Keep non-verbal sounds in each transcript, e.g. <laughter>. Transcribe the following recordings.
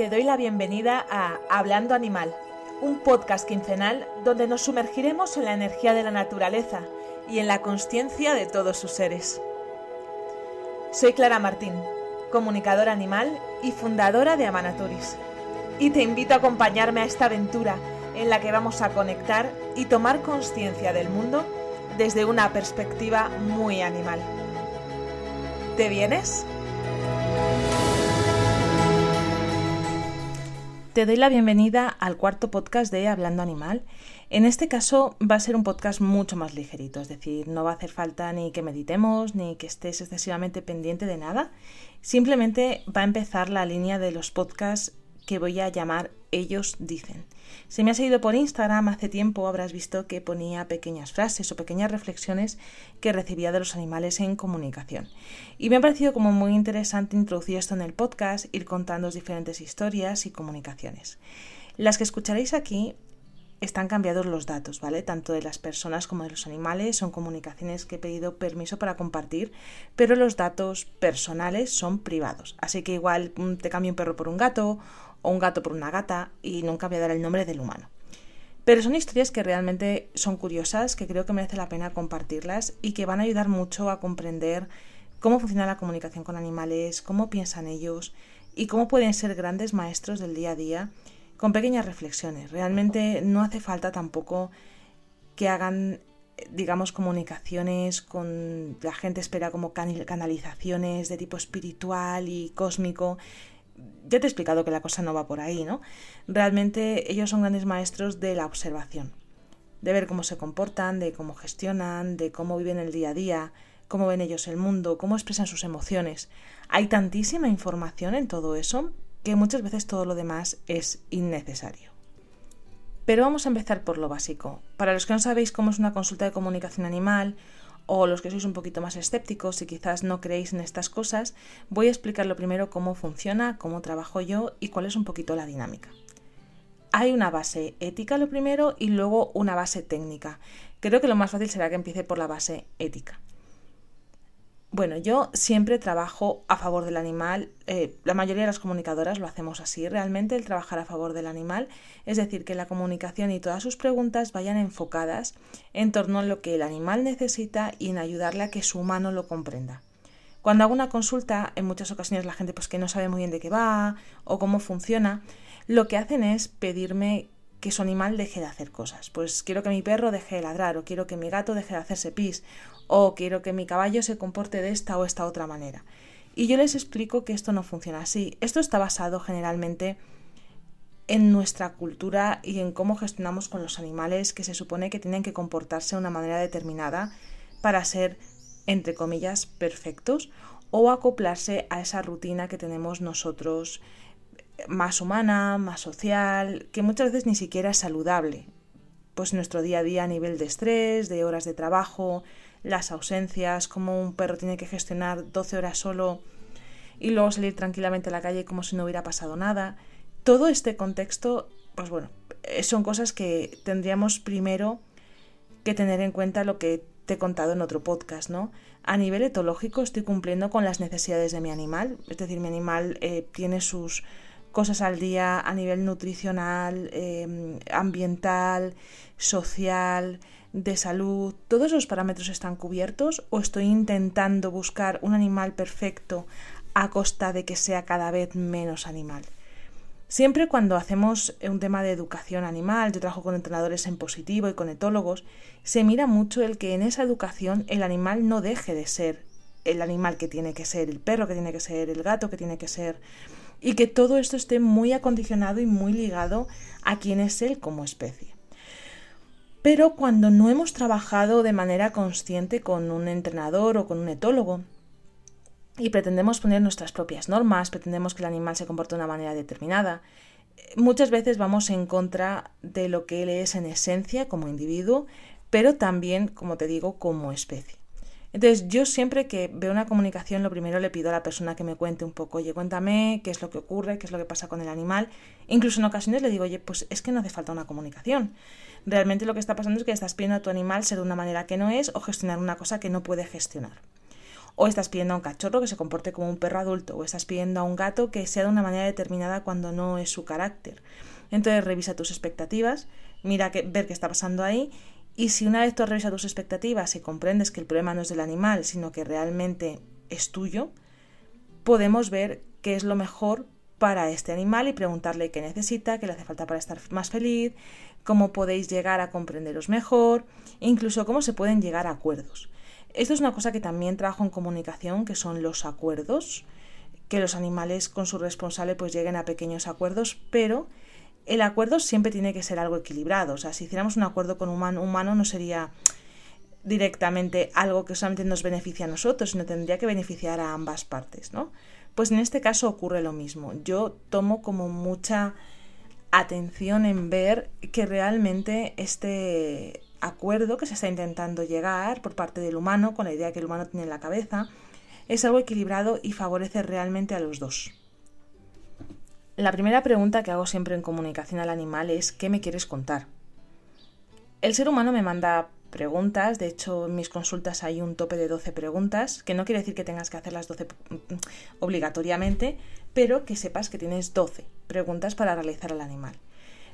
te doy la bienvenida a Hablando Animal, un podcast quincenal donde nos sumergiremos en la energía de la naturaleza y en la consciencia de todos sus seres. Soy Clara Martín, comunicadora animal y fundadora de Amanaturis, y te invito a acompañarme a esta aventura en la que vamos a conectar y tomar conciencia del mundo desde una perspectiva muy animal. ¿Te vienes? Te doy la bienvenida al cuarto podcast de Hablando Animal. En este caso va a ser un podcast mucho más ligerito, es decir, no va a hacer falta ni que meditemos ni que estés excesivamente pendiente de nada. Simplemente va a empezar la línea de los podcasts que voy a llamar Ellos dicen. Si me has seguido por Instagram hace tiempo habrás visto que ponía pequeñas frases o pequeñas reflexiones que recibía de los animales en comunicación. Y me ha parecido como muy interesante introducir esto en el podcast, ir contando diferentes historias y comunicaciones. Las que escucharéis aquí están cambiados los datos, ¿vale? Tanto de las personas como de los animales, son comunicaciones que he pedido permiso para compartir, pero los datos personales son privados. Así que igual mm, te cambio un perro por un gato o un gato por una gata y nunca voy a dar el nombre del humano. Pero son historias que realmente son curiosas, que creo que merece la pena compartirlas y que van a ayudar mucho a comprender cómo funciona la comunicación con animales, cómo piensan ellos y cómo pueden ser grandes maestros del día a día con pequeñas reflexiones. Realmente no hace falta tampoco que hagan digamos comunicaciones con la gente espera como canalizaciones de tipo espiritual y cósmico ya te he explicado que la cosa no va por ahí, ¿no? Realmente ellos son grandes maestros de la observación, de ver cómo se comportan, de cómo gestionan, de cómo viven el día a día, cómo ven ellos el mundo, cómo expresan sus emociones. Hay tantísima información en todo eso que muchas veces todo lo demás es innecesario. Pero vamos a empezar por lo básico. Para los que no sabéis cómo es una consulta de comunicación animal o los que sois un poquito más escépticos y quizás no creéis en estas cosas, voy a explicar lo primero cómo funciona, cómo trabajo yo y cuál es un poquito la dinámica. Hay una base ética lo primero y luego una base técnica. Creo que lo más fácil será que empiece por la base ética. Bueno, yo siempre trabajo a favor del animal. Eh, la mayoría de las comunicadoras lo hacemos así. Realmente el trabajar a favor del animal, es decir, que la comunicación y todas sus preguntas vayan enfocadas en torno a lo que el animal necesita y en ayudarle a que su humano lo comprenda. Cuando hago una consulta, en muchas ocasiones la gente pues que no sabe muy bien de qué va o cómo funciona, lo que hacen es pedirme que su animal deje de hacer cosas. Pues quiero que mi perro deje de ladrar, o quiero que mi gato deje de hacerse pis, o quiero que mi caballo se comporte de esta o esta otra manera. Y yo les explico que esto no funciona así. Esto está basado generalmente en nuestra cultura y en cómo gestionamos con los animales que se supone que tienen que comportarse de una manera determinada para ser, entre comillas, perfectos o acoplarse a esa rutina que tenemos nosotros más humana, más social, que muchas veces ni siquiera es saludable. Pues nuestro día a día a nivel de estrés, de horas de trabajo, las ausencias, cómo un perro tiene que gestionar 12 horas solo y luego salir tranquilamente a la calle como si no hubiera pasado nada. Todo este contexto, pues bueno, eh, son cosas que tendríamos primero que tener en cuenta lo que te he contado en otro podcast, ¿no? A nivel etológico estoy cumpliendo con las necesidades de mi animal, es decir, mi animal eh, tiene sus cosas al día a nivel nutricional, em, ambiental, social, de salud, ¿todos esos parámetros están cubiertos o estoy intentando buscar un animal perfecto a costa de que sea cada vez menos animal? Siempre cuando hacemos un tema de educación animal, yo trabajo con entrenadores en positivo y con etólogos, se mira mucho el que en esa educación el animal no deje de ser el animal que tiene que ser, el perro que tiene que ser, el gato que tiene que ser, y que todo esto esté muy acondicionado y muy ligado a quién es él como especie. Pero cuando no hemos trabajado de manera consciente con un entrenador o con un etólogo y pretendemos poner nuestras propias normas, pretendemos que el animal se comporte de una manera determinada, muchas veces vamos en contra de lo que él es en esencia como individuo, pero también, como te digo, como especie. Entonces, yo siempre que veo una comunicación, lo primero le pido a la persona que me cuente un poco, oye, cuéntame qué es lo que ocurre, qué es lo que pasa con el animal. Incluso en ocasiones le digo, oye, pues es que no hace falta una comunicación. Realmente lo que está pasando es que estás pidiendo a tu animal ser de una manera que no es o gestionar una cosa que no puede gestionar. O estás pidiendo a un cachorro que se comporte como un perro adulto, o estás pidiendo a un gato que sea de una manera determinada cuando no es su carácter. Entonces revisa tus expectativas, mira que, ver qué está pasando ahí y si una vez tú revisas tus expectativas y comprendes que el problema no es del animal, sino que realmente es tuyo, podemos ver qué es lo mejor para este animal y preguntarle qué necesita, qué le hace falta para estar más feliz, cómo podéis llegar a comprenderos mejor, incluso cómo se pueden llegar a acuerdos. Esto es una cosa que también trabajo en comunicación, que son los acuerdos, que los animales con su responsable pues lleguen a pequeños acuerdos, pero el acuerdo siempre tiene que ser algo equilibrado. O sea, si hiciéramos un acuerdo con un humano no sería directamente algo que solamente nos beneficia a nosotros, sino tendría que beneficiar a ambas partes, ¿no? Pues en este caso ocurre lo mismo. Yo tomo como mucha atención en ver que realmente este acuerdo que se está intentando llegar por parte del humano, con la idea que el humano tiene en la cabeza, es algo equilibrado y favorece realmente a los dos. La primera pregunta que hago siempre en comunicación al animal es ¿qué me quieres contar? El ser humano me manda preguntas, de hecho en mis consultas hay un tope de 12 preguntas, que no quiere decir que tengas que hacer las 12 obligatoriamente, pero que sepas que tienes 12 preguntas para realizar al animal.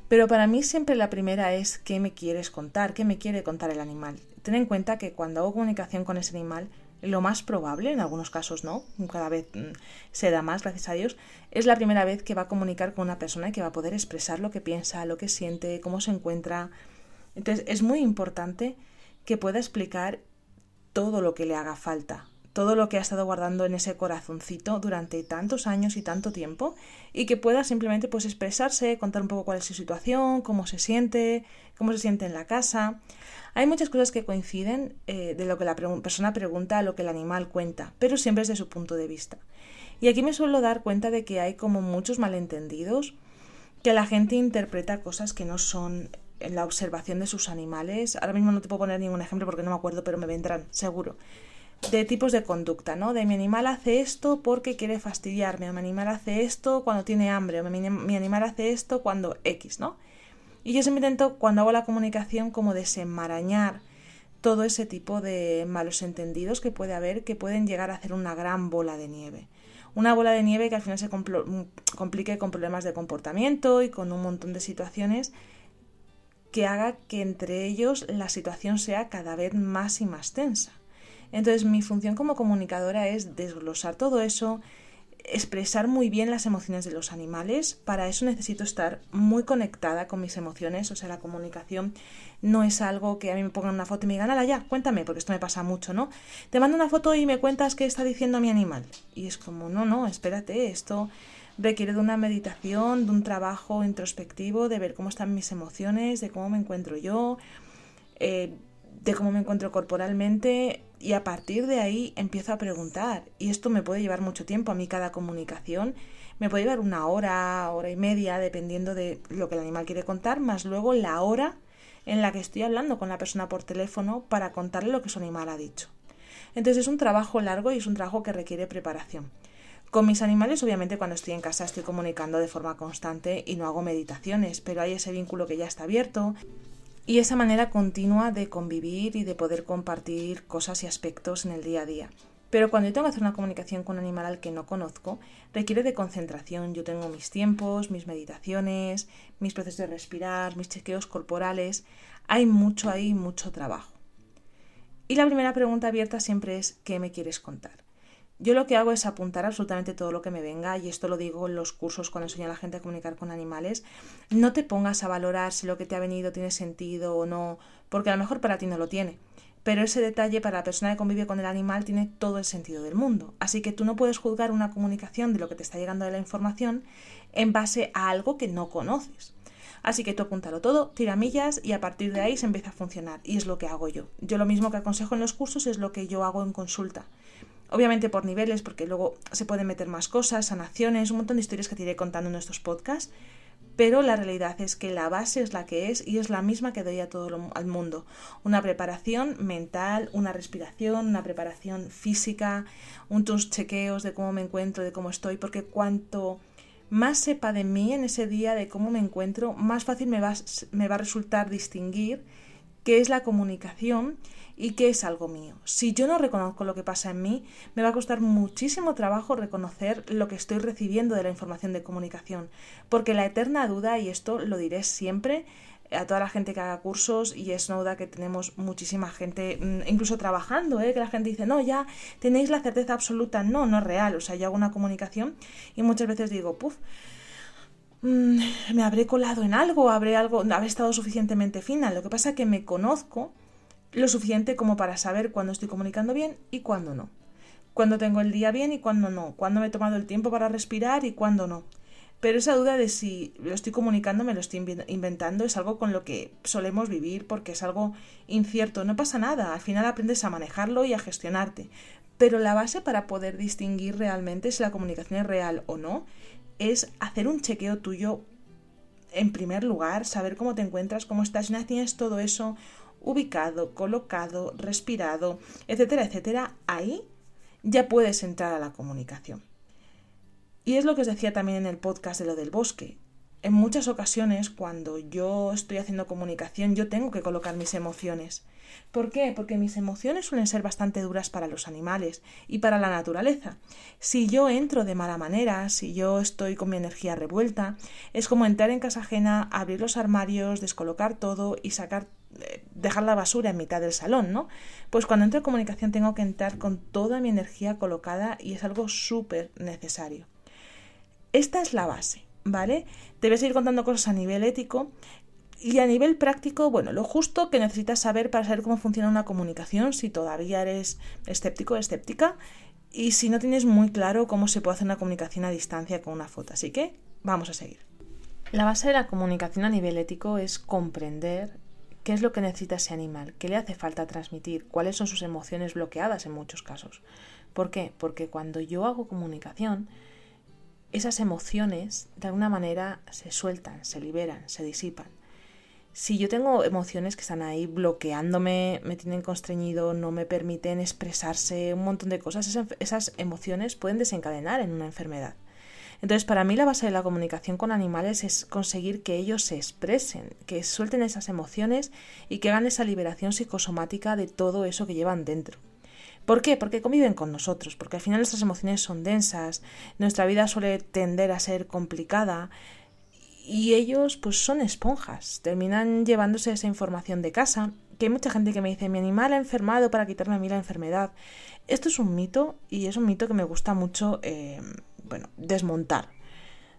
Pero para mí siempre la primera es ¿qué me quieres contar? ¿Qué me quiere contar el animal? Ten en cuenta que cuando hago comunicación con ese animal lo más probable, en algunos casos no, cada vez mm, se da más, gracias a Dios, es la primera vez que va a comunicar con una persona y que va a poder expresar lo que piensa, lo que siente, cómo se encuentra. Entonces es muy importante que pueda explicar todo lo que le haga falta, todo lo que ha estado guardando en ese corazoncito durante tantos años y tanto tiempo y que pueda simplemente pues expresarse, contar un poco cuál es su situación, cómo se siente, cómo se siente en la casa. Hay muchas cosas que coinciden eh, de lo que la persona pregunta a lo que el animal cuenta, pero siempre desde su punto de vista. Y aquí me suelo dar cuenta de que hay como muchos malentendidos, que la gente interpreta cosas que no son en la observación de sus animales. Ahora mismo no te puedo poner ningún ejemplo porque no me acuerdo, pero me vendrán, seguro de tipos de conducta, ¿no? De mi animal hace esto porque quiere fastidiarme, o mi animal hace esto cuando tiene hambre, o mi, animal hace esto cuando X, ¿no? Y yo siempre intento, cuando hago la comunicación, como desenmarañar todo ese tipo de malos entendidos que puede haber, que pueden llegar a hacer una gran bola de nieve. Una bola de nieve que al final se complique con problemas de comportamiento y con un montón de situaciones que haga que entre ellos la situación sea cada vez más y más tensa. Entonces mi función como comunicadora es desglosar todo eso, expresar muy bien las emociones de los animales. Para eso necesito estar muy conectada con mis emociones. O sea, la comunicación no es algo que a mí me pongan una foto y me digan, ala ya, cuéntame, porque esto me pasa mucho, ¿no? Te mando una foto y me cuentas qué está diciendo mi animal. Y es como, no, no, espérate, esto requiere de una meditación, de un trabajo introspectivo, de ver cómo están mis emociones, de cómo me encuentro yo. Eh, de cómo me encuentro corporalmente y a partir de ahí empiezo a preguntar. Y esto me puede llevar mucho tiempo. A mí cada comunicación me puede llevar una hora, hora y media, dependiendo de lo que el animal quiere contar, más luego la hora en la que estoy hablando con la persona por teléfono para contarle lo que su animal ha dicho. Entonces es un trabajo largo y es un trabajo que requiere preparación. Con mis animales, obviamente, cuando estoy en casa estoy comunicando de forma constante y no hago meditaciones, pero hay ese vínculo que ya está abierto y esa manera continua de convivir y de poder compartir cosas y aspectos en el día a día. Pero cuando yo tengo que hacer una comunicación con un animal al que no conozco, requiere de concentración. Yo tengo mis tiempos, mis meditaciones, mis procesos de respirar, mis chequeos corporales. Hay mucho ahí, mucho trabajo. Y la primera pregunta abierta siempre es ¿qué me quieres contar? Yo lo que hago es apuntar absolutamente todo lo que me venga, y esto lo digo en los cursos cuando enseño a la gente a comunicar con animales. No te pongas a valorar si lo que te ha venido tiene sentido o no, porque a lo mejor para ti no lo tiene. Pero ese detalle para la persona que convive con el animal tiene todo el sentido del mundo. Así que tú no puedes juzgar una comunicación de lo que te está llegando de la información en base a algo que no conoces. Así que tú apúntalo todo, tira millas y a partir de ahí se empieza a funcionar. Y es lo que hago yo. Yo lo mismo que aconsejo en los cursos es lo que yo hago en consulta. Obviamente por niveles, porque luego se pueden meter más cosas, sanaciones, un montón de historias que te iré contando en estos podcasts. Pero la realidad es que la base es la que es y es la misma que doy a todo el mundo. Una preparación mental, una respiración, una preparación física, unos chequeos de cómo me encuentro, de cómo estoy, porque cuanto más sepa de mí en ese día, de cómo me encuentro, más fácil me va, me va a resultar distinguir qué es la comunicación y qué es algo mío. Si yo no reconozco lo que pasa en mí, me va a costar muchísimo trabajo reconocer lo que estoy recibiendo de la información de comunicación, porque la eterna duda, y esto lo diré siempre, a toda la gente que haga cursos y es una duda que tenemos muchísima gente, mm, incluso trabajando, ¿eh? que la gente dice, no, ya tenéis la certeza absoluta, no, no es real, o sea, yo hago una comunicación y muchas veces digo, puff, mm, me habré colado en algo, habré algo, habré estado suficientemente fina, lo que pasa es que me conozco lo suficiente como para saber cuándo estoy comunicando bien y cuándo no. Cuándo tengo el día bien y cuándo no. Cuándo me he tomado el tiempo para respirar y cuándo no. Pero esa duda de si lo estoy comunicando, me lo estoy inventando, es algo con lo que solemos vivir porque es algo incierto. No pasa nada, al final aprendes a manejarlo y a gestionarte. Pero la base para poder distinguir realmente si la comunicación es real o no es hacer un chequeo tuyo en primer lugar, saber cómo te encuentras, cómo estás, una tienes todo eso ubicado, colocado, respirado, etcétera, etcétera, ahí ya puedes entrar a la comunicación. Y es lo que os decía también en el podcast de lo del bosque. En muchas ocasiones, cuando yo estoy haciendo comunicación, yo tengo que colocar mis emociones. ¿Por qué? Porque mis emociones suelen ser bastante duras para los animales y para la naturaleza. Si yo entro de mala manera, si yo estoy con mi energía revuelta, es como entrar en casa ajena, abrir los armarios, descolocar todo y sacar eh, dejar la basura en mitad del salón, ¿no? Pues cuando entro en comunicación tengo que entrar con toda mi energía colocada y es algo súper necesario. Esta es la base, ¿vale? A seguir contando cosas a nivel ético y a nivel práctico, bueno, lo justo que necesitas saber para saber cómo funciona una comunicación, si todavía eres escéptico o escéptica, y si no tienes muy claro cómo se puede hacer una comunicación a distancia con una foto. Así que vamos a seguir. La base de la comunicación a nivel ético es comprender qué es lo que necesita ese animal, qué le hace falta transmitir, cuáles son sus emociones bloqueadas en muchos casos. ¿Por qué? Porque cuando yo hago comunicación, esas emociones de alguna manera se sueltan, se liberan, se disipan si yo tengo emociones que están ahí bloqueándome, me tienen constreñido, no me permiten expresarse, un montón de cosas, esas, emociones pueden desencadenar en una enfermedad. Entonces, para mí la base de la comunicación con animales es conseguir que ellos se expresen, que suelten esas emociones y que hagan esa liberación psicosomática de todo eso que llevan dentro. ¿Por qué? Porque conviven con nosotros, porque al final nuestras emociones son densas, nuestra vida suele tender a ser complicada, y ellos pues son esponjas, terminan llevándose esa información de casa, que hay mucha gente que me dice mi animal ha enfermado para quitarme a mí la enfermedad. Esto es un mito y es un mito que me gusta mucho eh, bueno, desmontar.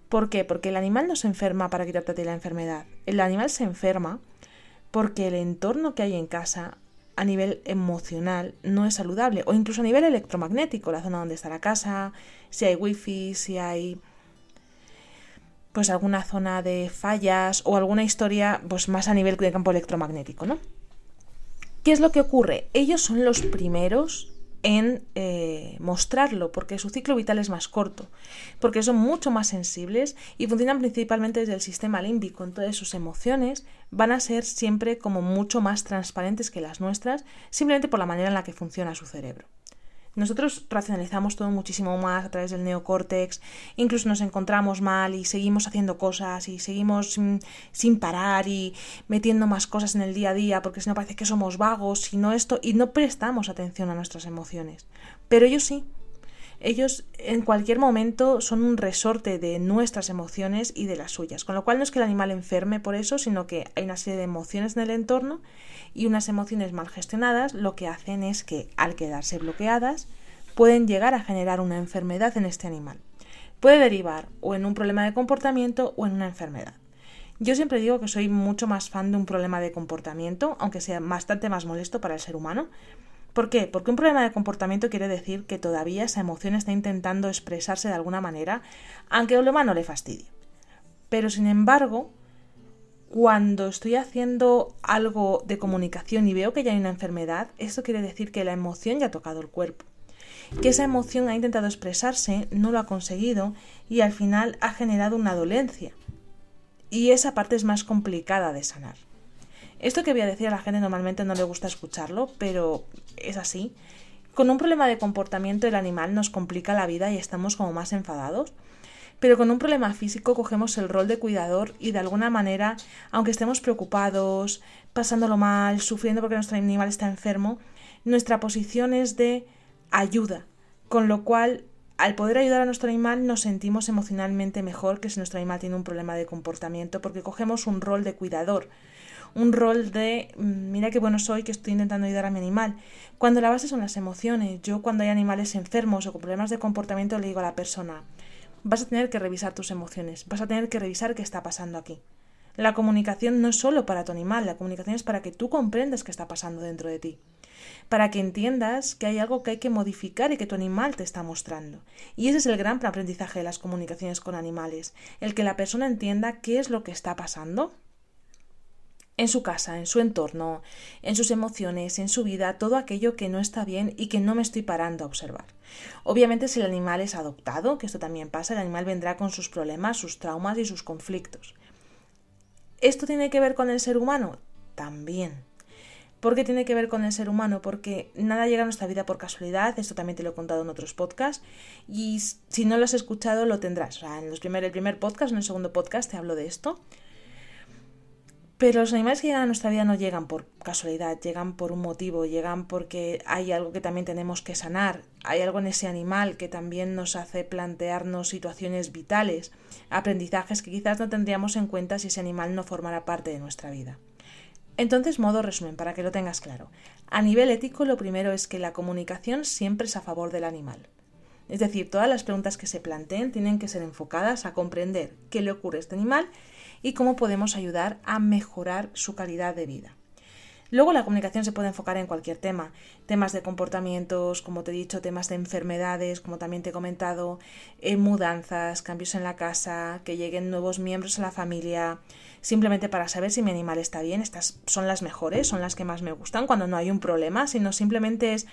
¿Por qué? Porque el animal no se enferma para quitarte a ti la enfermedad. El animal se enferma porque el entorno que hay en casa a nivel emocional no es saludable o incluso a nivel electromagnético, la zona donde está la casa, si hay wifi, si hay pues alguna zona de fallas o alguna historia pues más a nivel de campo electromagnético, ¿no? ¿Qué es lo que ocurre? Ellos son los primeros en eh, mostrarlo, porque su ciclo vital es más corto, porque son mucho más sensibles y funcionan principalmente desde el sistema límbico, entonces sus emociones van a ser siempre como mucho más transparentes que las nuestras, simplemente por la manera en la que funciona su cerebro. Nosotros racionalizamos todo muchísimo más a través del neocórtex, incluso nos encontramos mal y seguimos haciendo cosas y seguimos sin, parar y metiendo más cosas en el día a día porque si no parece que somos vagos y no esto y no prestamos atención a nuestras emociones. Pero ellos sí, ellos en cualquier momento son un resorte de nuestras emociones y de las suyas, con lo cual no es que el animal enferme por eso, sino que hay una serie de emociones en el entorno y unas emociones mal gestionadas lo que hacen es que al quedarse bloqueadas pueden llegar a generar una enfermedad en este animal. Puede derivar o en un problema de comportamiento o en una enfermedad. Yo siempre digo que soy mucho más fan de un problema de comportamiento, aunque sea bastante más molesto para el ser humano, ¿Por qué? Porque un problema de comportamiento quiere decir que todavía esa emoción está intentando expresarse de alguna manera, aunque el no le fastidie. Pero sin embargo, cuando estoy haciendo algo de comunicación y veo que ya hay una enfermedad, esto quiere decir que la emoción ya ha tocado el cuerpo. Que esa emoción ha intentado expresarse, no lo ha conseguido y al final ha generado una dolencia. Y esa parte es más complicada de sanar. Esto que voy a decir a la gente normalmente no le gusta escucharlo, pero es así. Con un problema de comportamiento el animal nos complica la vida y estamos como más enfadados. Pero con un problema físico cogemos el rol de cuidador y de alguna manera, aunque estemos preocupados, pasándolo mal, sufriendo porque nuestro animal está enfermo, nuestra posición es de ayuda, con lo cual al poder ayudar a nuestro animal nos sentimos emocionalmente mejor que si nuestro animal tiene un problema de comportamiento porque cogemos un rol de cuidador, un rol de mm, mira qué bueno soy que estoy intentando ayudar a mi animal. Cuando la base son las emociones, yo cuando hay animales enfermos o con problemas de comportamiento le digo a la persona, vas a tener que revisar tus emociones, vas a tener que revisar qué está pasando aquí. La comunicación no es solo para tu animal, la comunicación es para que tú comprendas qué está pasando dentro de ti, para que entiendas que hay algo que hay que modificar y que tu animal te está mostrando. Y ese es el gran aprendizaje de las comunicaciones con animales, el que la persona entienda qué es lo que está pasando en su casa, en su entorno, en sus emociones, en su vida, todo aquello que no está bien y que no me estoy parando a observar. Obviamente si el animal es adoptado, que esto también pasa, el animal vendrá con sus problemas, sus traumas y sus conflictos. ¿Esto tiene que ver con el ser humano? También. ¿Por qué tiene que ver con el ser humano? Porque nada llega a nuestra vida por casualidad, esto también te lo he contado en otros podcasts, y si no lo has escuchado lo tendrás. En los el primer podcast, en el segundo podcast te hablo de esto. Pero los animales que llegan a nuestra vida no llegan por casualidad, llegan por un motivo, llegan porque hay algo que también tenemos que sanar, hay algo en ese animal que también nos hace plantearnos situaciones vitales, aprendizajes que quizás no tendríamos en cuenta si ese animal no formara parte de nuestra vida. Entonces, modo resumen, para que lo tengas claro. A nivel ético, lo primero es que la comunicación siempre es a favor del animal. Es decir, todas las preguntas que se planteen tienen que ser enfocadas a comprender qué le ocurre a este animal y cómo podemos ayudar a mejorar su calidad de vida. Luego la comunicación se puede enfocar en cualquier tema, temas de comportamientos, como te he dicho, temas de enfermedades, como también te he comentado, eh, mudanzas, cambios en la casa, que lleguen nuevos miembros a la familia, simplemente para saber si mi animal está bien. Estas son las mejores, son las que más me gustan cuando no hay un problema, sino simplemente es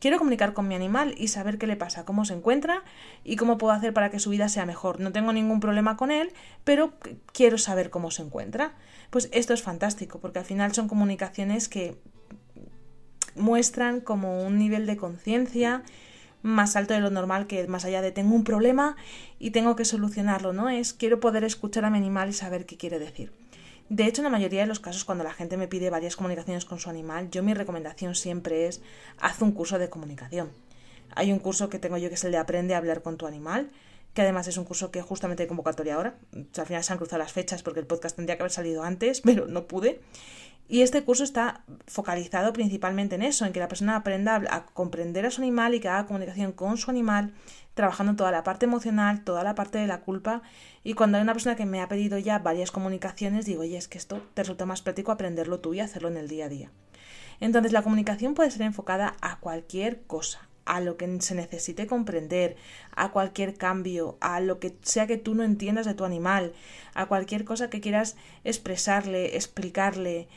Quiero comunicar con mi animal y saber qué le pasa, cómo se encuentra y cómo puedo hacer para que su vida sea mejor. No tengo ningún problema con él, pero quiero saber cómo se encuentra. Pues esto es fantástico, porque al final son comunicaciones que muestran como un nivel de conciencia más alto de lo normal que más allá de tengo un problema y tengo que solucionarlo, ¿no? Es quiero poder escuchar a mi animal y saber qué quiere decir. De hecho, en la mayoría de los casos, cuando la gente me pide varias comunicaciones con su animal, yo mi recomendación siempre es haz un curso de comunicación. Hay un curso que tengo yo que es el de Aprende a hablar con tu animal, que además es un curso que justamente hay convocatoria ahora. al final se han cruzado las fechas porque el podcast tendría que haber salido antes, <laughs> pero no pude. Y este curso está focalizado principalmente en eso, en que la persona aprenda a comprender a su animal y que haga comunicación con su animal, trabajando toda la parte emocional, toda la parte de la culpa. Y cuando hay una persona que me ha pedido ya varias comunicaciones, digo, oye, es que esto te resulta más práctico aprenderlo tú y hacerlo en el día a día. Entonces, la comunicación puede ser enfocada a cualquier cosa, a lo que se necesite comprender, a cualquier cambio, a lo que sea que tú no entiendas de tu animal, a cualquier cosa que quieras expresarle, explicarle,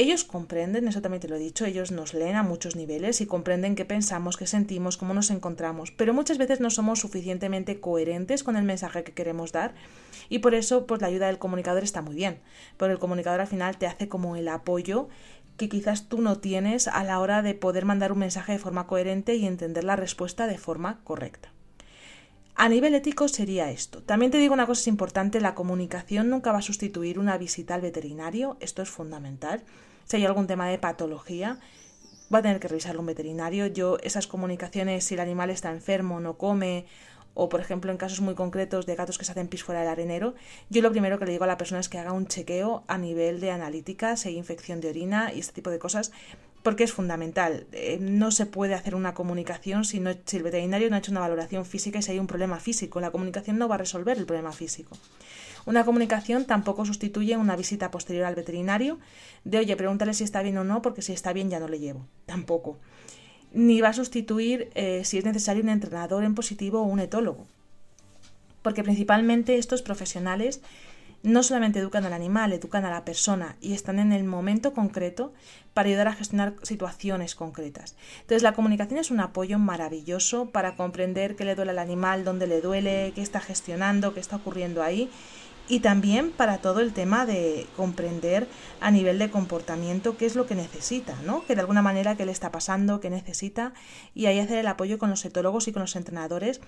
ellos comprenden, eso también te lo he dicho, ellos nos leen a muchos niveles y comprenden qué pensamos, qué sentimos, cómo nos encontramos, pero muchas veces no somos suficientemente coherentes con el mensaje que queremos dar y por eso pues la ayuda del comunicador está muy bien, pero el comunicador al final te hace como el apoyo que quizás tú no tienes a la hora de poder mandar un mensaje de forma coherente y entender la respuesta de forma correcta. A nivel ético sería esto. También te digo una cosa importante, la comunicación nunca va a sustituir una visita al veterinario, esto es fundamental. Si hay algún tema de patología, va a tener que revisarlo un veterinario. Yo esas comunicaciones, si el animal está enfermo, no come, o por ejemplo en casos muy concretos de gatos que se hacen pis fuera del arenero, yo lo primero que le digo a la persona es que haga un chequeo a nivel de analítica, si hay infección de orina y este tipo de cosas, porque es fundamental. Eh, no se puede hacer una comunicación si, no, si el veterinario no ha hecho una valoración física y si hay un problema físico. La comunicación no va a resolver el problema físico. Una comunicación tampoco sustituye una visita posterior al veterinario de oye, pregúntale si está bien o no, porque si está bien ya no le llevo. Tampoco. Ni va a sustituir eh, si es necesario un entrenador en positivo o un etólogo. Porque principalmente estos profesionales no solamente educan al animal, educan a la persona y están en el momento concreto para ayudar a gestionar situaciones concretas. Entonces la comunicación es un apoyo maravilloso para comprender qué le duele al animal, dónde le duele, qué está gestionando, qué está ocurriendo ahí y también para todo el tema de comprender a nivel de comportamiento qué es lo que necesita, ¿no? Que de alguna manera qué le está pasando, qué necesita y ahí hacer el apoyo con los etólogos y con los entrenadores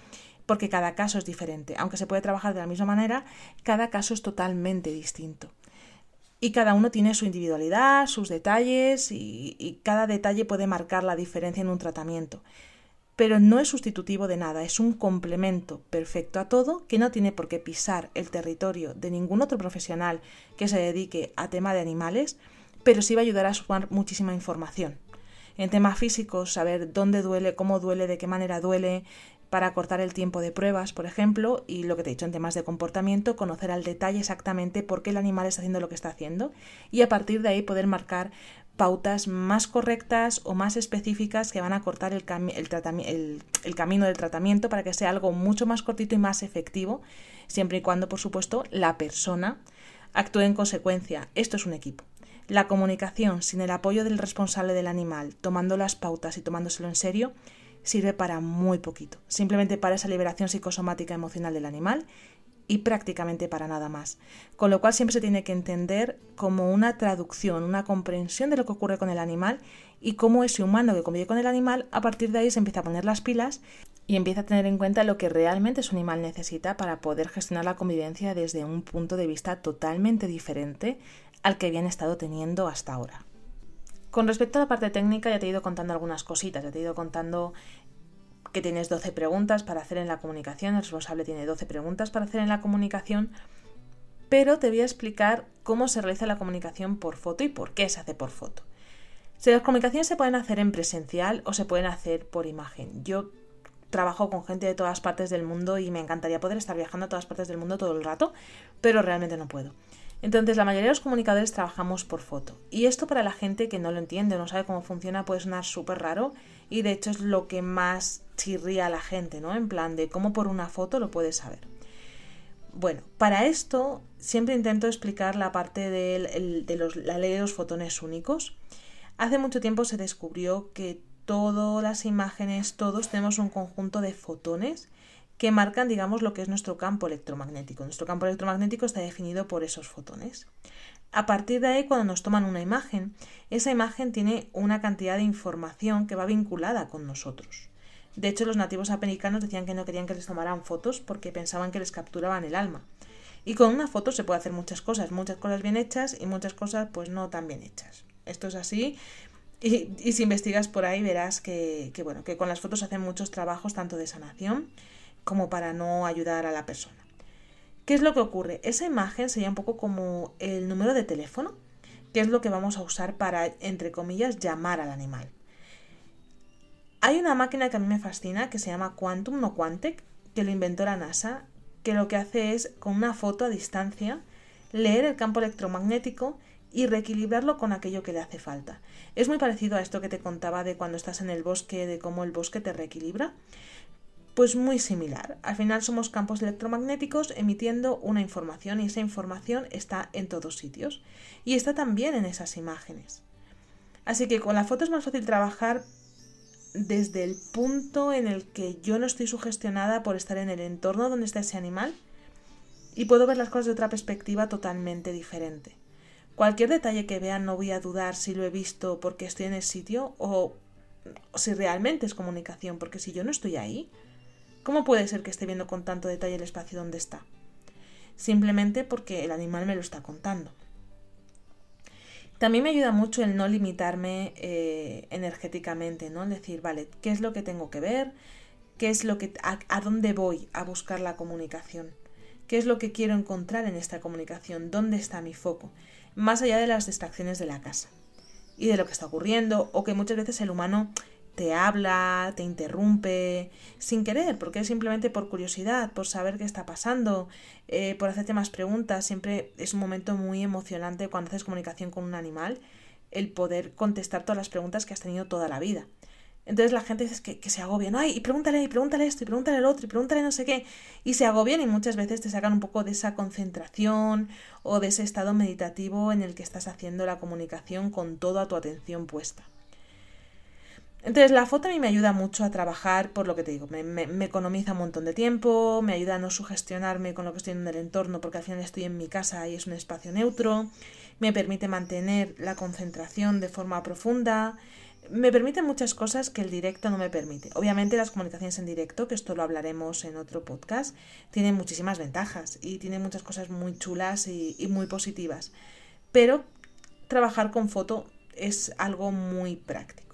porque cada caso es diferente. Aunque se puede trabajar de la misma manera, cada caso es totalmente distinto. Y cada uno tiene su individualidad, sus detalles y, y cada detalle puede marcar la diferencia en un tratamiento pero no es sustitutivo de nada, es un complemento perfecto a todo que no tiene por qué pisar el territorio de ningún otro profesional que se dedique a tema de animales, pero sí va a ayudar a sumar muchísima información. En temas físicos, saber dónde duele, cómo duele, de qué manera duele, para cortar el tiempo de pruebas, por ejemplo, y lo que te he dicho en temas de comportamiento, conocer al detalle exactamente por qué el animal está haciendo lo que está haciendo y a partir de ahí poder marcar pautas más correctas o más específicas que van a cortar el, el, camino del tratamiento para que sea algo mucho más cortito y más efectivo, siempre y cuando, por supuesto, la persona actúe en consecuencia. Esto es un equipo. La comunicación sin el apoyo del responsable del animal, tomando las pautas y tomándoselo en serio, sirve para muy poquito, simplemente para esa liberación psicosomática emocional del animal y prácticamente para nada más. Con lo cual siempre se tiene que entender como una traducción, una comprensión de lo que ocurre con el animal y cómo ese humano que convive con el animal, a partir de ahí se empieza a poner las pilas y empieza a tener en cuenta lo que realmente su animal necesita para poder gestionar la convivencia desde un punto de vista totalmente diferente al que habían estado teniendo hasta ahora. Con respecto a la parte técnica, ya te he ido contando algunas cositas, ya te he ido contando que tienes 12 preguntas para hacer en la comunicación, el responsable tiene 12 preguntas para hacer en la comunicación, pero te voy a explicar cómo se realiza la comunicación por foto y por qué se hace por foto. Si las comunicaciones se pueden hacer en presencial o se pueden hacer por imagen. Yo trabajo con gente de todas partes del mundo y me encantaría poder estar viajando a todas partes del mundo todo el rato, pero realmente no puedo. Entonces, la mayoría de los comunicadores trabajamos por foto. Y esto para la gente que no lo entiende o no sabe cómo funciona puede sonar súper raro y de hecho es lo que más chirría a la gente, ¿no? En plan de cómo por una foto lo puedes saber. Bueno, para esto siempre intento explicar la parte de, la ley de los fotones únicos. Hace mucho tiempo se descubrió que todas las imágenes, todos tenemos un conjunto de fotones que marcan, digamos, lo que es nuestro campo electromagnético. Nuestro campo electromagnético está definido por esos fotones. A partir de ahí, cuando nos toman una imagen, esa imagen tiene una cantidad de información que va vinculada con nosotros. De hecho, los nativos americanos decían que no querían que les tomaran fotos porque pensaban que les capturaban el alma. Y con una foto se puede hacer muchas cosas, muchas cosas bien hechas y muchas cosas pues no tan bien hechas. Esto es así. Y, si investigas por ahí verás que, bueno, que con las fotos se hacen muchos trabajos tanto de sanación como para no ayudar a la persona. ¿Qué es lo que ocurre? Esa imagen sería un poco como el número de teléfono, que es lo que vamos a usar para, entre comillas, llamar al animal. Hay una máquina que a mí me fascina que se llama Quantum, no Quantec, que lo inventó la NASA, que lo que hace es, con una foto a distancia, leer el campo electromagnético y reequilibrarlo con aquello que le hace falta. Es muy parecido a esto que te contaba de cuando estás en el bosque, de cómo el bosque te reequilibra. Pues muy similar. Al final somos campos electromagnéticos emitiendo una información y esa información está en todos sitios y está también en esas imágenes. Así que con la foto es más fácil trabajar desde el punto en el que yo no estoy sugestionada por estar en el entorno donde está ese animal y puedo ver las cosas de otra perspectiva totalmente diferente. Cualquier detalle que vea no voy a dudar si lo he visto porque estoy en el sitio o si realmente es comunicación, porque si yo no estoy ahí, ¿Cómo puede ser que esté viendo con tanto detalle el espacio donde está? Simplemente porque el animal me lo está contando. También me ayuda mucho el no limitarme eh, energéticamente, ¿no? Es decir, vale, ¿qué es lo que tengo que ver? ¿Qué es lo que a dónde voy a buscar la comunicación? ¿Qué es lo que quiero encontrar en esta comunicación? ¿Dónde está mi foco? Más allá de las distracciones de la casa y de lo que está ocurriendo o que muchas veces el humano te habla, te interrumpe, sin querer, porque es simplemente por curiosidad, por saber qué está pasando, eh, por hacerte más preguntas. Siempre es un momento muy emocionante cuando haces comunicación con un animal, el poder contestar todas las preguntas que has tenido toda la vida. Entonces la gente dice que, que se agobian, ay, y pregúntale, y pregúntale esto, y pregúntale el otro, y pregúntale no sé qué, y se agobian y muchas veces te sacan un poco de esa concentración o de ese estado meditativo en el que estás haciendo la comunicación con toda tu atención puesta. Entonces la foto a mí me ayuda mucho a trabajar por lo que te digo, me, economiza un montón de tiempo, me ayuda a no sugestionarme con lo que estoy en el entorno porque al final estoy en mi casa y es un espacio neutro, me permite mantener la concentración de forma profunda, me permite muchas cosas que el directo no me permite. Obviamente las comunicaciones en directo, que esto lo hablaremos en otro podcast, tienen muchísimas ventajas y tienen muchas cosas muy chulas y, y muy positivas. Pero trabajar con foto es algo muy práctico.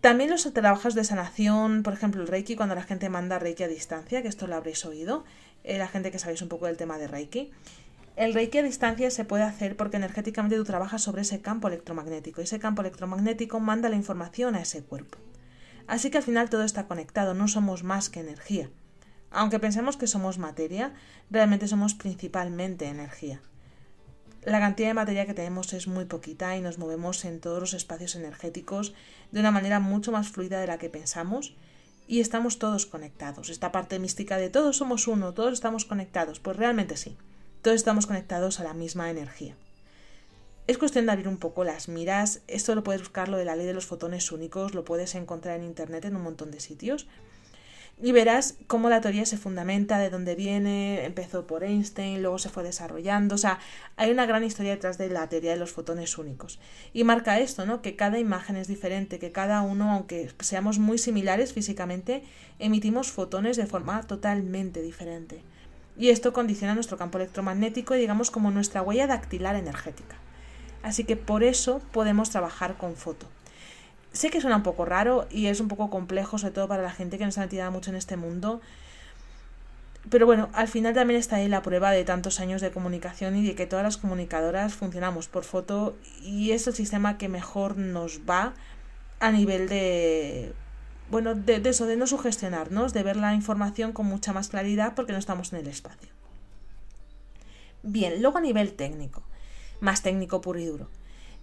También los trabajos de sanación, por ejemplo, el Reiki, cuando la gente manda Reiki a distancia, que esto lo habréis oído, eh, la gente que sabéis un poco del tema de Reiki. El Reiki a distancia se puede hacer porque energéticamente tú trabajas sobre ese campo electromagnético y ese campo electromagnético manda la información a ese cuerpo. Así que al final todo está conectado, no somos más que energía. Aunque pensemos que somos materia, realmente somos principalmente energía la cantidad de materia que tenemos es muy poquita y nos movemos en todos los espacios energéticos de una manera mucho más fluida de la que pensamos y estamos todos conectados. Esta parte mística de todos somos uno, todos estamos conectados, pues realmente sí, todos estamos conectados a la misma energía. Es cuestión de abrir un poco las miras, esto lo puedes buscar lo de la ley de los fotones únicos, lo puedes encontrar en internet en un montón de sitios y verás cómo la teoría se fundamenta, de dónde viene, empezó por Einstein, luego se fue desarrollando, o sea, hay una gran historia detrás de la teoría de los fotones únicos. Y marca esto, ¿no? Que cada imagen es diferente, que cada uno, aunque seamos muy similares físicamente, emitimos fotones de forma totalmente diferente. Y esto condiciona nuestro campo electromagnético y digamos como nuestra huella dactilar energética. Así que por eso podemos trabajar con foto. Sé que suena un poco raro y es un poco complejo, sobre todo para la gente que no está metida mucho en este mundo. Pero bueno, al final también está ahí la prueba de tantos años de comunicación y de que todas las comunicadoras funcionamos por foto y es el sistema que mejor nos va a nivel de bueno, de, de, eso, de no sugestionarnos, de ver la información con mucha más claridad porque no estamos en el espacio. Bien, luego a nivel técnico, más técnico puro y duro.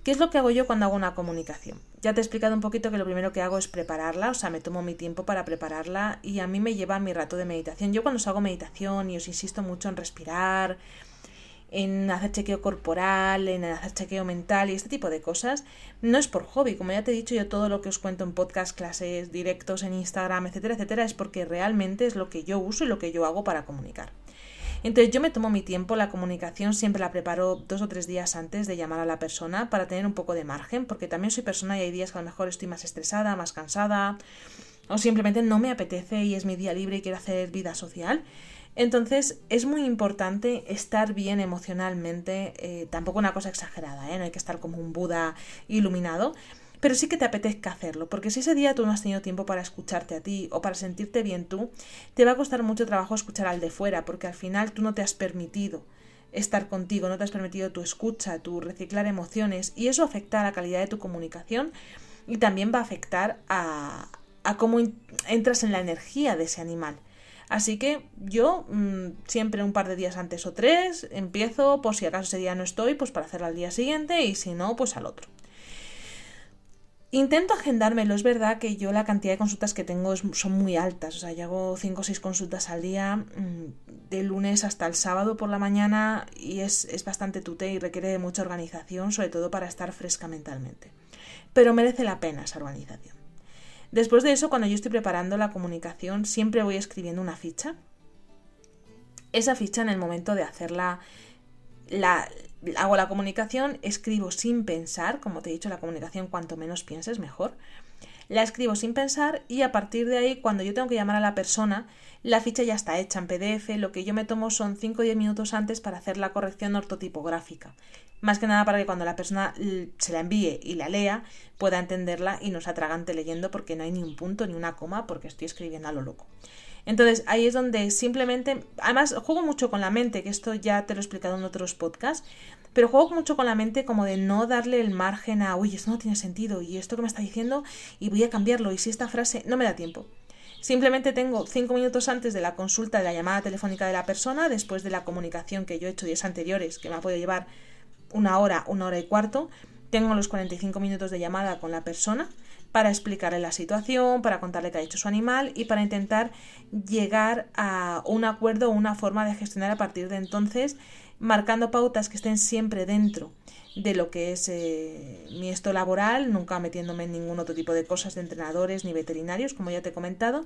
¿Qué es lo que hago yo cuando hago una comunicación? Ya te he explicado un poquito que lo primero que hago es prepararla, o sea, me tomo mi tiempo para prepararla y a mí me lleva mi rato de meditación. Yo cuando os hago meditación y os insisto mucho en respirar, en hacer chequeo corporal, en hacer chequeo mental y este tipo de cosas, no es por hobby. Como ya te he dicho, yo todo lo que os cuento en podcast, clases, directos en Instagram, etcétera, etcétera, es porque realmente es lo que yo uso y lo que yo hago para comunicar. Entonces yo me tomo mi tiempo, la comunicación siempre la preparo dos o tres días antes de llamar a la persona para tener un poco de margen, porque también soy persona y hay días que a lo mejor estoy más estresada, más cansada, o simplemente no me apetece y es mi día libre y quiero hacer vida social. Entonces es muy importante estar bien emocionalmente, eh, tampoco una cosa exagerada, ¿eh? no hay que estar como un Buda iluminado, pero sí que te apetezca hacerlo, porque si ese día tú no has tenido tiempo para escucharte a ti o para sentirte bien tú, te va a costar mucho trabajo escuchar al de fuera, porque al final tú no te has permitido estar contigo, no te has permitido tu escucha, tu reciclar emociones, y eso afecta a la calidad de tu comunicación y también va a afectar a, a cómo entras en la energía de ese animal. Así que yo mm, siempre un par de días antes o tres empiezo, por si acaso ese día no estoy, pues para hacerlo al día siguiente y si no, pues al otro. Intento agendármelo, es verdad que yo la cantidad de consultas que tengo son muy altas, o sea, yo hago 5 o 6 consultas al día, mm, de lunes hasta el sábado por la mañana, y es, es bastante tute y requiere mucha organización, sobre todo para estar fresca mentalmente. Pero merece la pena esa organización. Después de eso, cuando yo estoy preparando la comunicación, siempre voy escribiendo una ficha. Esa ficha en el momento de hacerla, la, hago la comunicación, escribo sin pensar, como te he dicho, la comunicación cuanto menos pienses mejor. La escribo sin pensar y a partir de ahí, cuando yo tengo que llamar a la persona, la ficha ya está hecha en PDF, lo que yo me tomo son 5 o 10 minutos antes para hacer la corrección ortotipográfica. Más que nada para que cuando la persona se la envíe y la lea, pueda entenderla y no se atragante leyendo porque no hay ni un punto ni una coma porque estoy escribiendo a lo loco. Entonces ahí es donde simplemente, además juego mucho con la mente, que esto ya te lo he explicado en otros podcasts, pero juego mucho con la mente como de no darle el margen a, uy, esto no tiene sentido y esto que me está diciendo y voy a cambiarlo y si esta frase no me da tiempo. Simplemente tengo cinco minutos antes de la consulta de la llamada telefónica de la persona, después de la comunicación que yo he hecho días anteriores, que me ha podido llevar una hora, una hora y cuarto, tengo los 45 minutos de llamada con la persona para explicarle la situación, para contarle qué ha hecho su animal y para intentar llegar a un acuerdo o una forma de gestionar a partir de entonces, marcando pautas que estén siempre dentro de lo que es eh, mi esto laboral, nunca metiéndome en ningún otro tipo de cosas de entrenadores ni veterinarios, como ya te he comentado,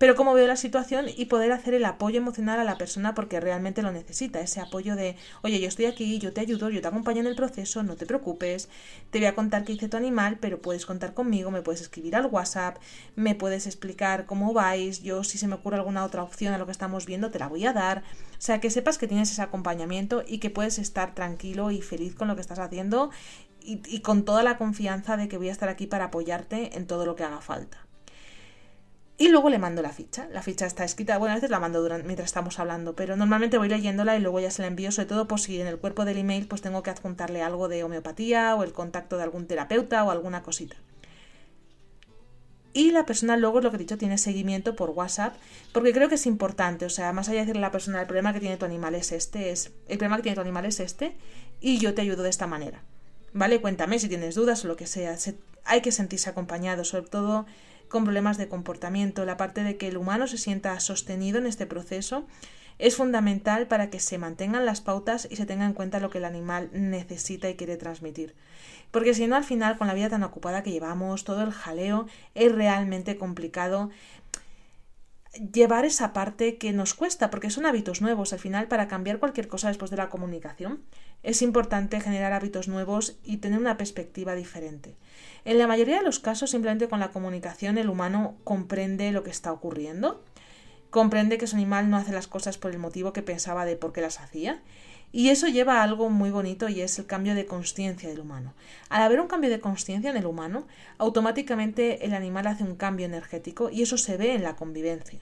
pero cómo veo la situación y poder hacer el apoyo emocional a la persona porque realmente lo necesita, ese apoyo de, oye, yo estoy aquí, yo te ayudo, yo te acompaño en el proceso, no te preocupes, te voy a contar qué hice tu animal, pero puedes contar conmigo, me puedes escribir al WhatsApp, me puedes explicar cómo vais, yo si se me ocurre alguna otra opción a lo que estamos viendo, te la voy a dar, o sea, que sepas que tienes ese acompañamiento y que puedes estar tranquilo y feliz con lo que estás haciendo y, y con toda la confianza de que voy a estar aquí para apoyarte en todo lo que haga falta. Y luego le mando la ficha. La ficha está escrita, bueno, a veces la mando durante, mientras estamos hablando, pero normalmente voy leyéndola y luego ya se la envío, sobre todo por si en el cuerpo del email pues tengo que adjuntarle algo de homeopatía o el contacto de algún terapeuta o alguna cosita. Y la persona luego, es lo que he dicho, tiene seguimiento por WhatsApp, porque creo que es importante, o sea, más allá de decirle a la persona, el problema que tiene tu animal es este, es, el problema que tiene tu animal es este, y yo te ayudo de esta manera. ¿Vale? Cuéntame si tienes dudas o lo que sea. hay que sentirse acompañado, sobre todo con problemas de comportamiento. La parte de que el humano se sienta sostenido en este proceso es fundamental para que se mantengan las pautas y se tenga en cuenta lo que el animal necesita y quiere transmitir. Porque si no, al final, con la vida tan ocupada que llevamos, todo el jaleo, es realmente complicado llevar esa parte que nos cuesta, porque son hábitos nuevos. Al final, para cambiar cualquier cosa después de la comunicación, es importante generar hábitos nuevos y tener una perspectiva diferente. En la mayoría de los casos, simplemente con la comunicación, el humano comprende lo que está ocurriendo, comprende que su animal no hace las cosas por el motivo que pensaba de por qué las hacía, y eso lleva a algo muy bonito y es el cambio de conciencia del humano. Al haber un cambio de conciencia en el humano, automáticamente el animal hace un cambio energético y eso se ve en la convivencia.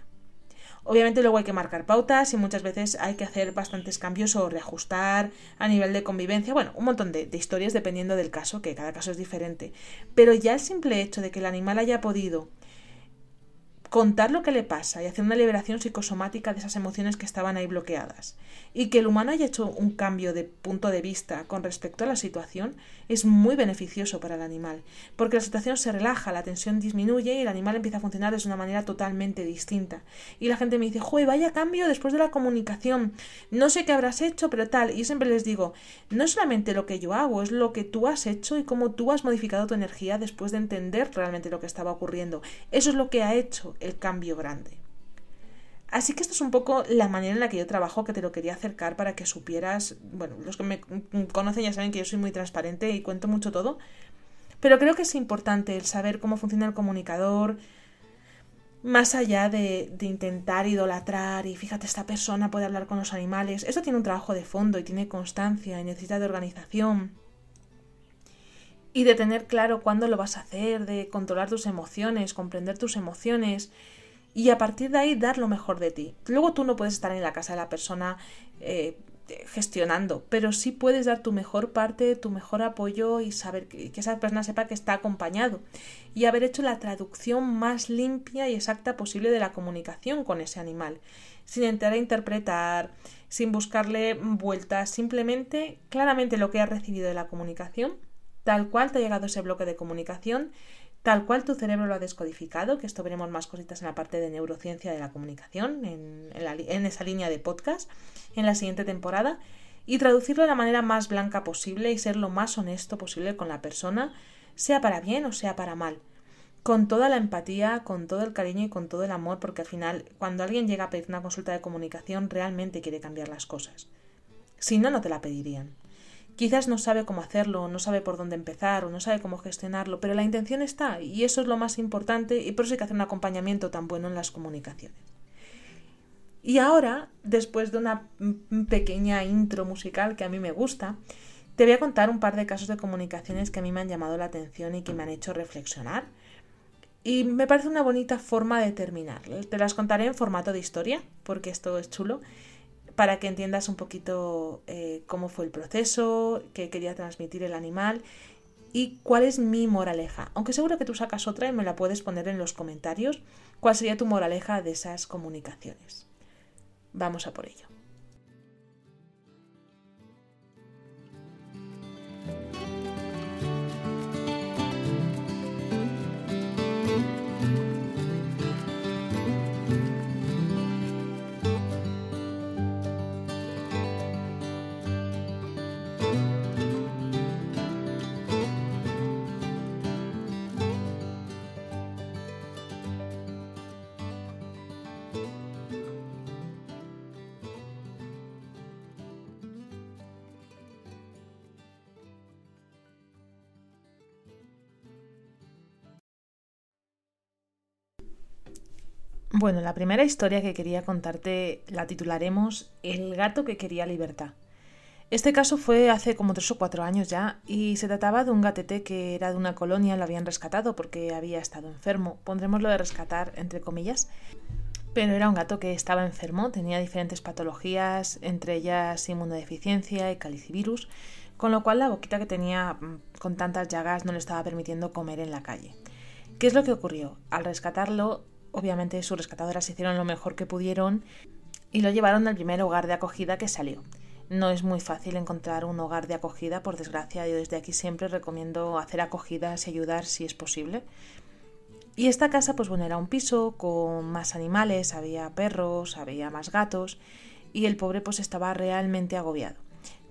Obviamente luego hay que marcar pautas y muchas veces hay que hacer bastantes cambios o reajustar a nivel de convivencia. Bueno, un montón de, historias dependiendo del caso, que cada caso es diferente. Pero ya el simple hecho de que el animal haya podido contar lo que le pasa y hacer una liberación psicosomática de esas emociones que estaban ahí bloqueadas. Y que el humano haya hecho un cambio de punto de vista con respecto a la situación es muy beneficioso para el animal, porque la situación se relaja, la tensión disminuye y el animal empieza a funcionar de una manera totalmente distinta. Y la gente me dice, ¡Jue, vaya cambio después de la comunicación! No sé qué habrás hecho, pero tal. Y siempre les digo, no es solamente lo que yo hago, es lo que tú has hecho y cómo tú has modificado tu energía después de entender realmente lo que estaba ocurriendo. Eso es lo que ha hecho el cambio grande. Así que esto es un poco la manera en la que yo trabajo, que te lo quería acercar para que supieras, bueno, los que me conocen ya saben que yo soy muy transparente y cuento mucho todo, pero creo que es importante el saber cómo funciona el comunicador, más allá de, intentar idolatrar y fíjate, esta persona puede hablar con los animales, esto tiene un trabajo de fondo y tiene constancia y necesita de organización y de tener claro cuándo lo vas a hacer, de controlar tus emociones, comprender tus emociones y a partir de ahí dar lo mejor de ti. Luego tú no puedes estar en la casa de la persona eh, gestionando, pero sí puedes dar tu mejor parte, tu mejor apoyo y saber que, que, esa persona sepa que está acompañado y haber hecho la traducción más limpia y exacta posible de la comunicación con ese animal, sin entrar a interpretar, sin buscarle vueltas, simplemente claramente lo que has recibido de la comunicación tal cual te ha llegado ese bloque de comunicación, tal cual tu cerebro lo ha descodificado, que esto veremos más cositas en la parte de neurociencia de la comunicación, en, esa línea de podcast, en la siguiente temporada, y traducirlo de la manera más blanca posible y ser lo más honesto posible con la persona, sea para bien o sea para mal. Con toda la empatía, con todo el cariño y con todo el amor, porque al final, cuando alguien llega a pedir una consulta de comunicación, realmente quiere cambiar las cosas. Si no, no te la pedirían. Quizás no sabe cómo hacerlo, no sabe por dónde empezar o no sabe cómo gestionarlo, pero la intención está y eso es lo más importante y por eso hay que hacer un acompañamiento tan bueno en las comunicaciones. Y ahora, después de una pequeña intro musical que a mí me gusta, te voy a contar un par de casos de comunicaciones que a mí me han llamado la atención y que me han hecho reflexionar. Y me parece una bonita forma de terminar. Te las contaré en formato de historia, porque esto es chulo para que entiendas un poquito eh, cómo fue el proceso, qué quería transmitir el animal y cuál es mi moraleja. Aunque seguro que tú sacas otra y me la puedes poner en los comentarios, cuál sería tu moraleja de esas comunicaciones. Vamos a por ello. Bueno, la primera historia que quería contarte la titularemos El gato que quería libertad. Este caso fue hace como tres o cuatro años ya y se trataba de un gatete que era de una colonia, lo habían rescatado porque había estado enfermo. Pondremos lo de rescatar entre comillas. Pero era un gato que estaba enfermo, tenía diferentes patologías, entre ellas inmunodeficiencia y calicivirus, con lo cual la boquita que tenía mm, con tantas llagas no le estaba permitiendo comer en la calle. ¿Qué es lo que ocurrió? Al rescatarlo, obviamente sus rescatadoras hicieron lo mejor que pudieron y lo llevaron al primer hogar de acogida que salió. No es muy fácil encontrar un hogar de acogida, por desgracia. Yo desde aquí siempre recomiendo hacer acogidas y ayudar si es posible. Y esta casa, pues bueno, era un piso con más animales, había perros, había más gatos, y el pobre pues estaba realmente agobiado.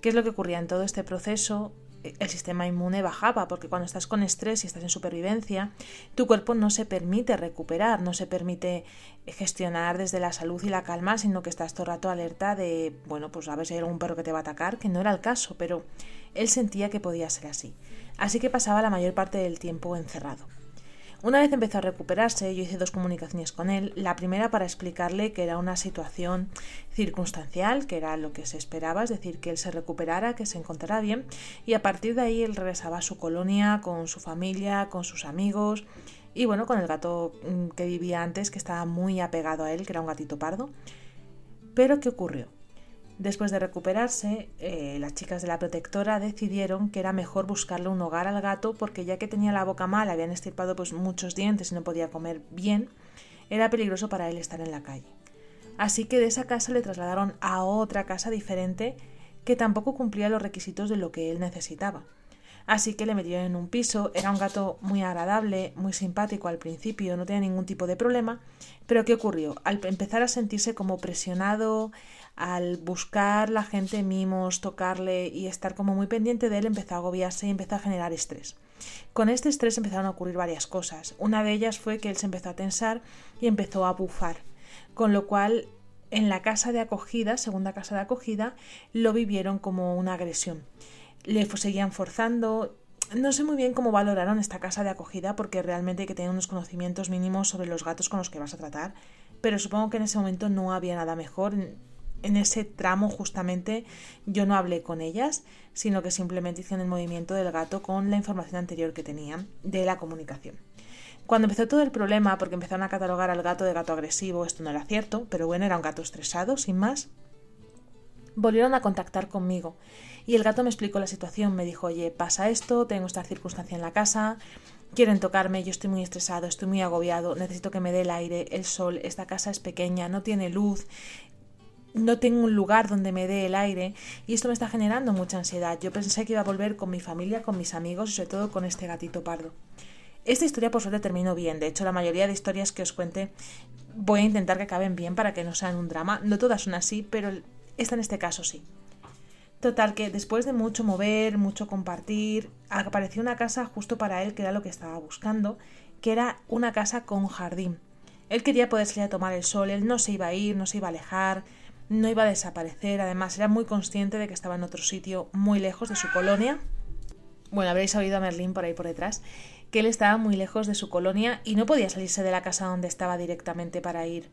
¿Qué es lo que ocurría en todo este proceso? El sistema inmune bajaba, porque cuando estás con estrés y estás en supervivencia, tu cuerpo no se permite recuperar, no se permite gestionar desde la salud y la calma, sino que estás todo el rato alerta de, bueno, pues a ver si hay algún perro que te va a atacar, que no era el caso, pero él sentía que podía ser así. Así que pasaba la mayor parte del tiempo encerrado. Una vez empezó a recuperarse, yo hice dos comunicaciones con él. La primera para explicarle que era una situación circunstancial, que era lo que se esperaba, es decir, que él se recuperara, que se encontrara bien, y a partir de ahí él regresaba a su colonia, con su familia, con sus amigos, y bueno, con el gato mm, que vivía antes, que estaba muy apegado a él, que era un gatito pardo. Pero ¿qué ocurrió? Después de recuperarse, eh, las chicas de la protectora decidieron que era mejor buscarle un hogar al gato porque ya que tenía la boca mal, habían estirpado pues muchos dientes y no podía comer bien, era peligroso para él estar en la calle. Así que de esa casa le trasladaron a otra casa diferente que tampoco cumplía los requisitos de lo que él necesitaba. Así que le metieron en un piso, era un gato muy agradable, muy simpático al principio, no tenía ningún tipo de problema, pero ¿qué ocurrió? Al empezar a sentirse como presionado, al buscar la gente mimos, tocarle y estar como muy pendiente de él, empezó a agobiarse y empezó a generar estrés. Con este estrés empezaron a ocurrir varias cosas. Una de ellas fue que él se empezó a tensar y empezó a bufar, con lo cual en la casa de acogida, segunda casa de acogida, lo vivieron como una agresión. Le seguían forzando. No sé muy bien cómo valoraron esta casa de acogida porque realmente hay que tener unos conocimientos mínimos sobre los gatos con los que vas a tratar, pero supongo que en ese momento no había nada mejor en ese tramo justamente yo no hablé con ellas, sino que simplemente hice el movimiento del gato con la información anterior que tenía de la comunicación. Cuando empezó todo el problema, porque empezaron a catalogar al gato de gato agresivo, esto no era cierto, pero bueno, era un gato estresado, sin más, volvieron a contactar conmigo y el gato me explicó la situación, me dijo, oye, pasa esto, tengo esta circunstancia en la casa, quieren tocarme, yo estoy muy estresado, estoy muy agobiado, necesito que me dé el aire, el sol, esta casa es pequeña, no tiene luz, no tengo un lugar donde me dé el aire y esto me está generando mucha ansiedad. Yo pensé que iba a volver con mi familia, con mis amigos y sobre todo con este gatito pardo. Esta historia por suerte terminó bien. De hecho, la mayoría de historias que os cuente voy a intentar que acaben bien para que no sean un drama. No todas son así, pero esta en este caso sí. Total, que después de mucho mover, mucho compartir, apareció una casa justo para él, que era lo que estaba buscando, que era una casa con jardín. Él quería poder salir a tomar el sol, él no se iba a ir, no se iba a alejar, no iba a desaparecer, además era muy consciente de que estaba en otro sitio muy lejos de su colonia. Bueno, habréis oído a Merlín por ahí por detrás, que él estaba muy lejos de su colonia y no podía salirse de la casa donde estaba directamente para ir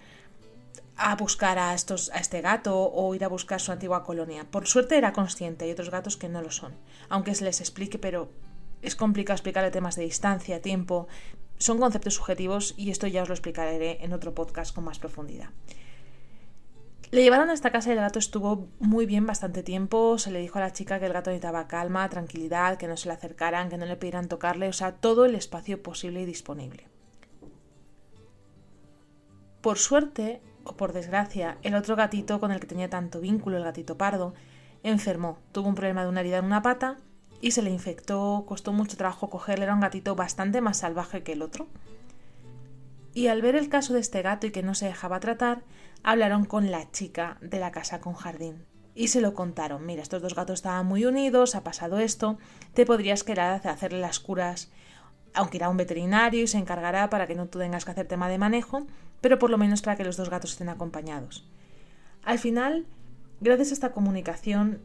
a buscar a, estos, a este gato o ir a buscar su antigua colonia. Por suerte era consciente, hay otros gatos que no lo son, aunque se les explique, pero es complicado explicarle temas de distancia, tiempo, son conceptos subjetivos y esto ya os lo explicaré en otro podcast con más profundidad. Le llevaron a esta casa y el gato estuvo muy bien bastante tiempo. Se le dijo a la chica que el gato necesitaba calma, tranquilidad, que no se le acercaran, que no le pidieran tocarle, o sea, todo el espacio posible y disponible. Por suerte, o por desgracia, el otro gatito con el que tenía tanto vínculo, el gatito pardo, enfermó, tuvo un problema de una herida en una pata y se le infectó, costó mucho trabajo cogerle, era un gatito bastante más salvaje que el otro. Y al ver el caso de este gato y que no se dejaba tratar, hablaron con la chica de la casa con jardín y se lo contaron. Mira, estos dos gatos estaban muy unidos, ha pasado esto, te podrías quedar a hacerle las curas, aunque irá un veterinario y se encargará para que no tú tengas que hacer tema de manejo, pero por lo menos para que los dos gatos estén acompañados. Al final, gracias a esta comunicación,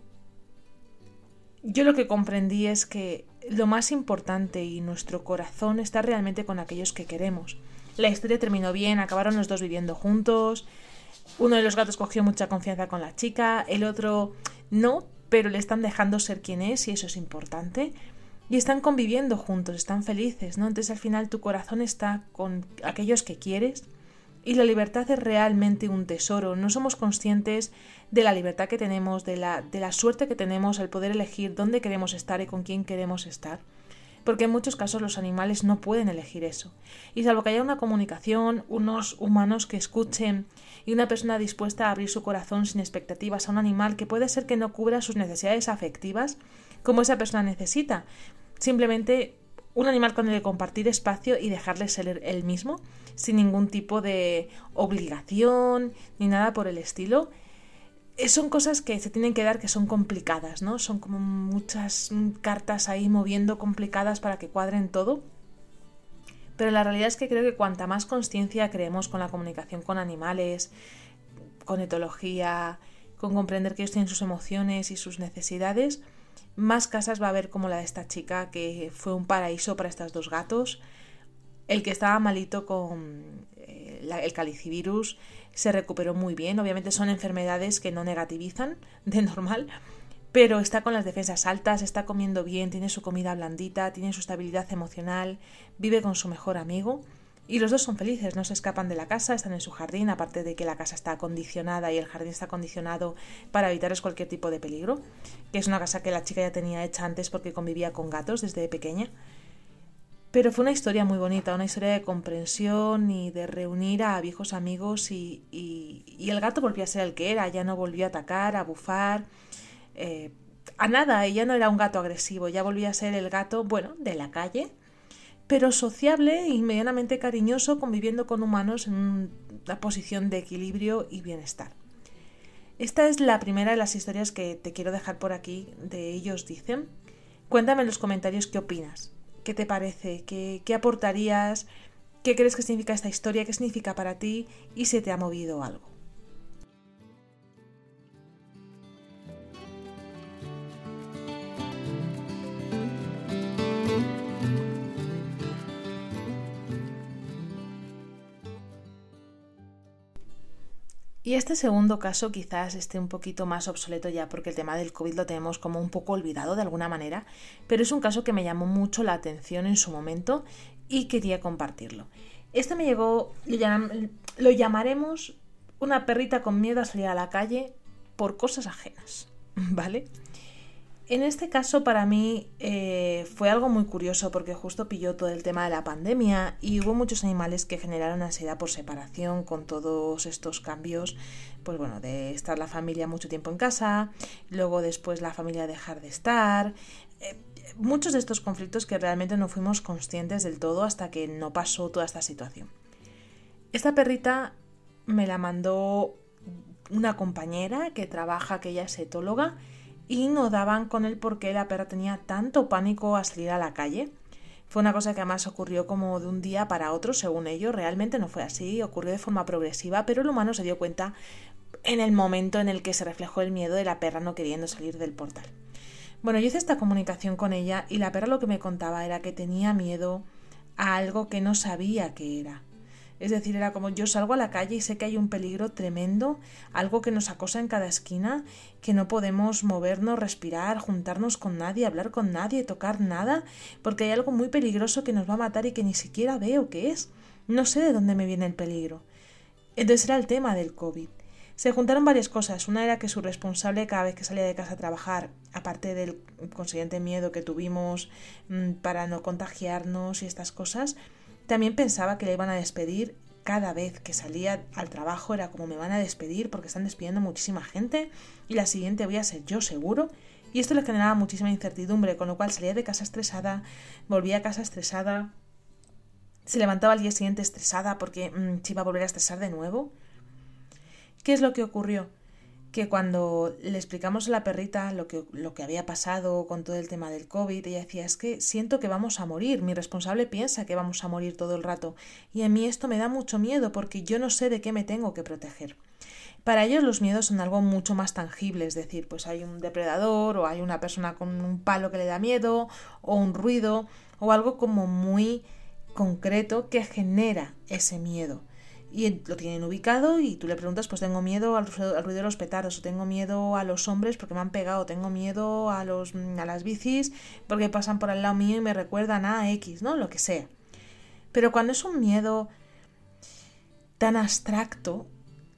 yo lo que comprendí es que lo más importante y nuestro corazón está realmente con aquellos que queremos La historia terminó bien, acabaron los dos viviendo juntos. Uno de los gatos cogió mucha confianza con la chica, el otro no, pero le están dejando ser quien es y eso es importante. Y están conviviendo juntos, están felices, ¿no? Entonces al final tu corazón está con aquellos que quieres y la libertad es realmente un tesoro. No somos conscientes de la libertad que tenemos, de la, de la suerte que tenemos al poder elegir dónde queremos estar y con quién queremos estar porque en muchos casos los animales no pueden elegir eso. Y salvo que haya una comunicación, unos humanos que escuchen y una persona dispuesta a abrir su corazón sin expectativas a un animal que puede ser que no cubra sus necesidades afectivas como esa persona necesita. Simplemente un animal con el que compartir espacio y dejarle ser él mismo, sin ningún tipo de obligación ni nada por el estilo, eh, son cosas que se tienen que dar que son complicadas, ¿no? Son como muchas cartas ahí moviendo complicadas para que cuadren todo. Pero la realidad es que creo que cuanta más conciencia creemos con la comunicación con animales, con etología, con comprender que ellos tienen sus emociones y sus necesidades, más casas va a haber como la de esta chica que fue un paraíso para estos dos gatos. El que estaba malito con eh, el calicivirus se recuperó muy bien. Obviamente son enfermedades que no negativizan de normal, pero está con las defensas altas, está comiendo bien, tiene su comida blandita, tiene su estabilidad emocional, vive con su mejor amigo. Y los dos son felices, no se escapan de la casa, están en su jardín, aparte de que la casa está acondicionada y el jardín está acondicionado para evitarles cualquier tipo de peligro, que es una casa que la chica ya tenía hecha antes porque convivía con gatos desde pequeña. Pero fue una historia muy bonita, una historia de comprensión y de reunir a viejos amigos y, y, el gato volvió a ser el que era, ya no volvió a atacar, a bufar, eh, a nada, ella no era un gato agresivo, ya volvía a ser el gato, bueno, de la calle, pero sociable y medianamente cariñoso, conviviendo con humanos en una posición de equilibrio y bienestar. Esta es la primera de las historias que te quiero dejar por aquí de ellos dicen. Cuéntame en los comentarios qué opinas. ¿Qué te parece? ¿Qué, ¿Qué aportarías? ¿Qué crees que significa esta historia? ¿Qué significa para ti? ¿Y se te ha movido algo? Y este segundo caso quizás esté un poquito más obsoleto ya porque el tema del COVID lo tenemos como un poco olvidado de alguna manera, pero es un caso que me llamó mucho la atención en su momento y quería compartirlo. Este me llegó, lo llamaremos una perrita con miedo a salir a la calle por cosas ajenas, <laughs> ¿vale? En este caso para mí eh, fue algo muy curioso porque justo pilló todo el tema de la pandemia y hubo muchos animales que generaron ansiedad por separación con todos estos cambios, pues bueno, de estar la familia mucho tiempo en casa, luego después la familia dejar de estar, eh, muchos de estos conflictos que realmente no fuimos conscientes del todo hasta que no pasó toda esta situación. Esta perrita me la mandó una compañera que trabaja, que ella es etóloga, y no daban con el por qué la perra tenía tanto pánico a salir a la calle. Fue una cosa que además ocurrió como de un día para otro, según ellos. Realmente no fue así, ocurrió de forma progresiva, pero el humano se dio cuenta en el momento en el que se reflejó el miedo de la perra no queriendo salir del portal. Bueno, yo hice esta comunicación con ella y la perra lo que me contaba era que tenía miedo a algo que no sabía que era. Es decir, era como yo salgo a la calle y sé que hay un peligro tremendo, algo que nos acosa en cada esquina, que no podemos movernos, respirar, juntarnos con nadie, hablar con nadie, tocar nada, porque hay algo muy peligroso que nos va a matar y que ni siquiera veo qué es. No sé de dónde me viene el peligro. Entonces era el tema del COVID. Se juntaron varias cosas. Una era que su responsable cada vez que salía de casa a trabajar, aparte del consiguiente miedo que tuvimos mm, para no contagiarnos y estas cosas, también pensaba que le iban a despedir cada vez que salía al trabajo era como me van a despedir porque están despidiendo muchísima gente y la siguiente voy a ser yo seguro. Y esto le generaba muchísima incertidumbre, con lo cual salía de casa estresada, volvía a casa estresada, se levantaba al día siguiente estresada porque mm, se iba a volver a estresar de nuevo. ¿Qué es lo que ocurrió? Que cuando le explicamos a la perrita lo que, lo que había pasado con todo el tema del COVID, ella decía, es que siento que vamos a morir, mi responsable piensa que vamos a morir todo el rato, y a mí esto me da mucho miedo porque yo no sé de qué me tengo que proteger. Para ellos los miedos son algo mucho más tangible, es decir, pues hay un depredador o hay una persona con un palo que le da miedo o un ruido o algo como muy concreto que genera ese miedo. Y lo tienen ubicado y tú le preguntas, pues tengo miedo al, ruido de los petardos, o tengo miedo a los hombres porque me han pegado, tengo miedo a, los, a las bicis porque pasan por al lado mío y me recuerdan a X, ¿no? Lo que sea. Pero cuando es un miedo tan abstracto,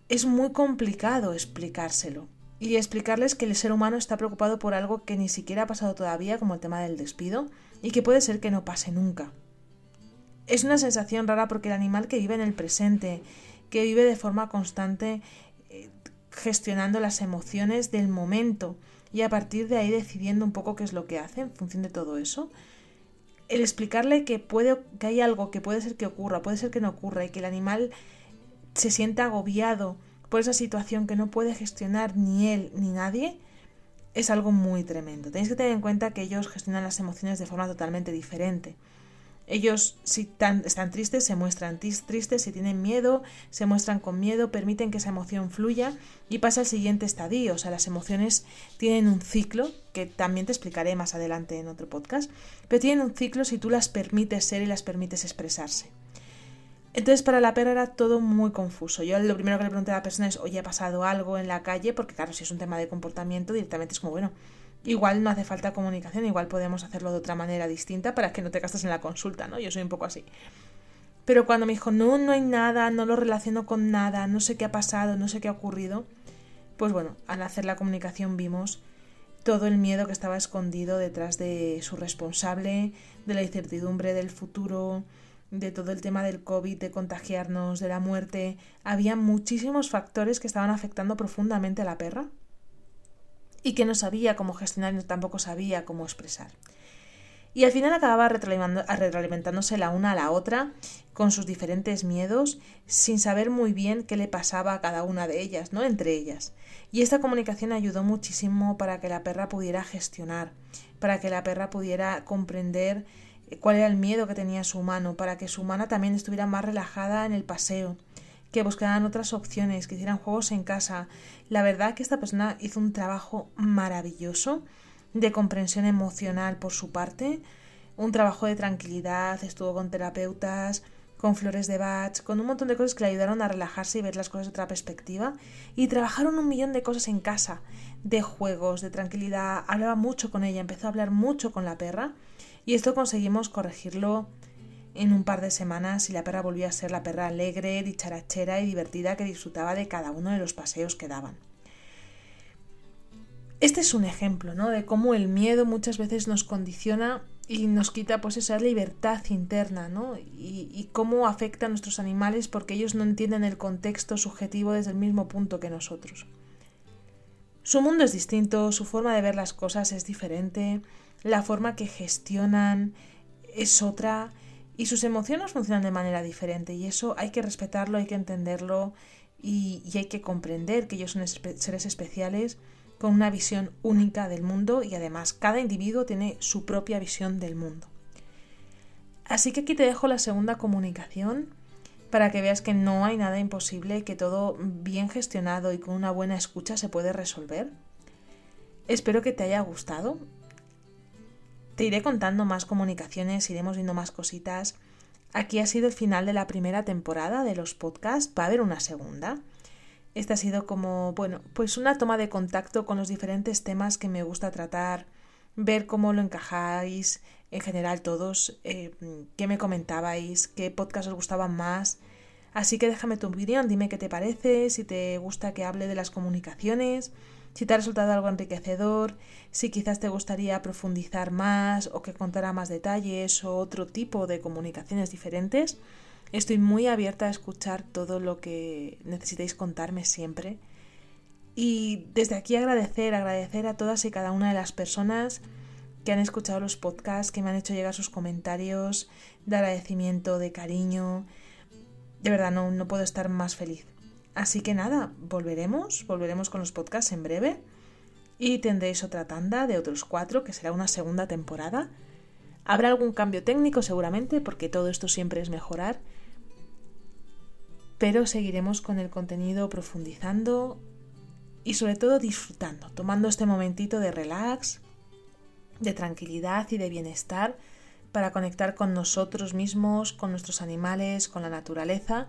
es muy complicado explicárselo. Y explicarles que el ser humano está preocupado por algo que ni siquiera ha pasado todavía, como el tema del despido, y que puede ser que no pase nunca. Es una sensación rara porque el animal que vive en el presente, que vive de forma constante eh, gestionando las emociones del momento y a partir de ahí decidiendo un poco qué es lo que hace en función de todo eso, el explicarle que puede que hay algo que puede ser que ocurra, puede ser que no ocurra y que el animal se sienta agobiado por esa situación que no puede gestionar ni él ni nadie, es algo muy tremendo. Tenéis que tener en cuenta que ellos gestionan las emociones de forma totalmente diferente. Ellos, si están tristes, se muestran tristes, si tienen miedo, se muestran con miedo, permiten que esa emoción fluya y pasa al siguiente estadio. O sea, las emociones tienen un ciclo, que también te explicaré más adelante en otro podcast, pero tienen un ciclo si tú las permites ser y las permites expresarse. Entonces para la perra era todo muy confuso. Yo lo primero que le pregunté a la persona es, oye, ¿ha pasado algo en la calle? Porque claro, si es un tema de comportamiento, directamente es como, bueno, igual no hace falta comunicación, igual podemos hacerlo de otra manera distinta para que no te gastes en la consulta, ¿no? Yo soy un poco así. Pero cuando me dijo, no, no hay nada, no lo relaciono con nada, no sé qué ha pasado, no sé qué ha ocurrido, pues bueno, al hacer la comunicación vimos todo el miedo que estaba escondido detrás de su responsable, de la incertidumbre del futuro, de todo el tema del COVID, de contagiarnos, de la muerte, había muchísimos factores que estaban afectando profundamente a la perra y que no sabía cómo gestionar y tampoco sabía cómo expresar. Y al final acababa retroalimentándose la una a la otra con sus diferentes miedos, sin saber muy bien qué le pasaba a cada una de ellas, ¿no? Entre ellas. Y esta comunicación ayudó muchísimo para que la perra pudiera gestionar, para que la perra pudiera comprender cuál era el miedo que tenía su humano, para que su humana también estuviera más relajada en el paseo, que buscaran otras opciones, que hicieran juegos en casa. La verdad que esta persona hizo un trabajo maravilloso de comprensión emocional por su parte, un trabajo de tranquilidad, estuvo con terapeutas, con flores de bach, con un montón de cosas que le ayudaron a relajarse y ver las cosas de otra perspectiva. Y trabajaron un millón de cosas en casa, de juegos, de tranquilidad. Hablaba mucho con ella, empezó a hablar mucho con la perra y esto conseguimos corregirlo en un par de semanas y la perra volvió a ser la perra alegre, dicharachera y divertida que disfrutaba de cada uno de los paseos que daban. Este es un ejemplo, ¿no? De cómo el miedo muchas veces nos condiciona y nos quita pues esa libertad interna, ¿no? Y, y, cómo afecta a nuestros animales porque ellos no entienden el contexto subjetivo desde el mismo punto que nosotros. Su mundo es distinto, su forma de ver las cosas es diferente, la forma que gestionan es otra y sus emociones funcionan de manera diferente y eso hay que respetarlo, hay que entenderlo y, hay que comprender que ellos son seres especiales con una visión única del mundo y además cada individuo tiene su propia visión del mundo. Así que aquí te dejo la segunda comunicación para que veas que no hay nada imposible, que todo bien gestionado y con una buena escucha se puede resolver. Espero que te haya gustado te iré contando más comunicaciones, iremos viendo más cositas. Aquí ha sido el final de la primera temporada de los podcasts, va a haber una segunda. Esta ha sido como, bueno, pues una toma de contacto con los diferentes temas que me gusta tratar, ver cómo lo encajáis en general todos, eh, qué me comentabais, qué podcast os gustaban más. Así que déjame tu opinión, dime qué te parece, si te gusta que hable de las comunicaciones si te ha resultado algo enriquecedor, si quizás te gustaría profundizar más o que contara más detalles o otro tipo de comunicaciones diferentes. Estoy muy abierta a escuchar todo lo que necesitéis contarme siempre. Y desde aquí agradecer, agradecer a todas y cada una de las personas que han escuchado los podcasts, que me han hecho llegar sus comentarios de agradecimiento, de cariño. De verdad, no, no puedo estar más feliz. Así que nada, volveremos, volveremos con los podcasts en breve. Y tendréis otra tanda de otros cuatro que será una segunda temporada. Habrá algún cambio técnico seguramente porque todo esto siempre es mejorar, pero seguiremos con el contenido profundizando y sobre todo disfrutando, tomando este momentito de relax, de tranquilidad y de bienestar para conectar con nosotros mismos, con nuestros animales, con la naturaleza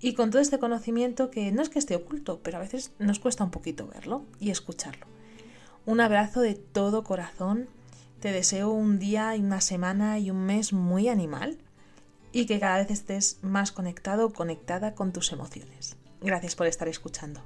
y con todo este conocimiento que no es que esté oculto, pero a veces nos cuesta un poquito verlo y escucharlo. Un abrazo de todo corazón. Te deseo un día y una semana y un mes muy animal y que cada vez estés más conectado o conectada con tus emociones. Gracias por estar escuchando.